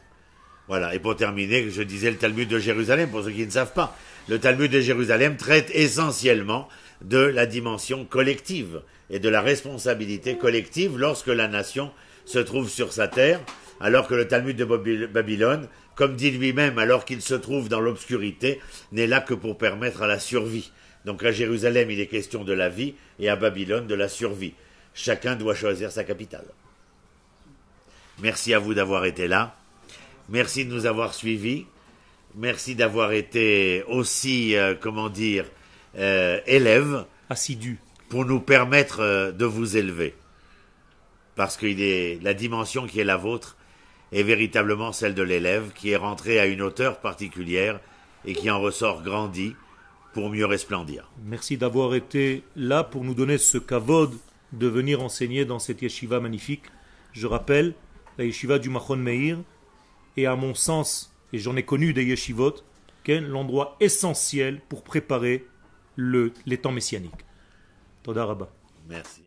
Voilà, et pour terminer, je disais le Talmud de Jérusalem, pour ceux qui ne savent pas. Le Talmud de Jérusalem traite essentiellement de la dimension collective et de la responsabilité collective lorsque la nation se trouve sur sa terre, alors que le Talmud de Baby- Babylone, comme dit lui-même, alors qu'il se trouve dans l'obscurité, n'est là que pour permettre à la survie. Donc à Jérusalem, il est question de la vie et à Babylone de la survie. Chacun doit choisir sa capitale. Merci à vous d'avoir été là. Merci de nous avoir suivis. Merci d'avoir été aussi, euh, comment dire, euh, élèves Assidu. pour nous permettre euh, de vous élever. Parce que il est, la dimension qui est la vôtre est véritablement celle de l'élève qui est rentré à une hauteur particulière et qui en ressort grandi pour mieux resplendir. Merci d'avoir été là pour nous donner ce kavod de venir enseigner dans cette yeshiva magnifique. Je rappelle, la yeshiva du Machon Meir est à mon sens, et j'en ai connu des yeshivot, qu'est l'endroit essentiel pour préparer le, les temps messianiques. Toda Rabba. Merci.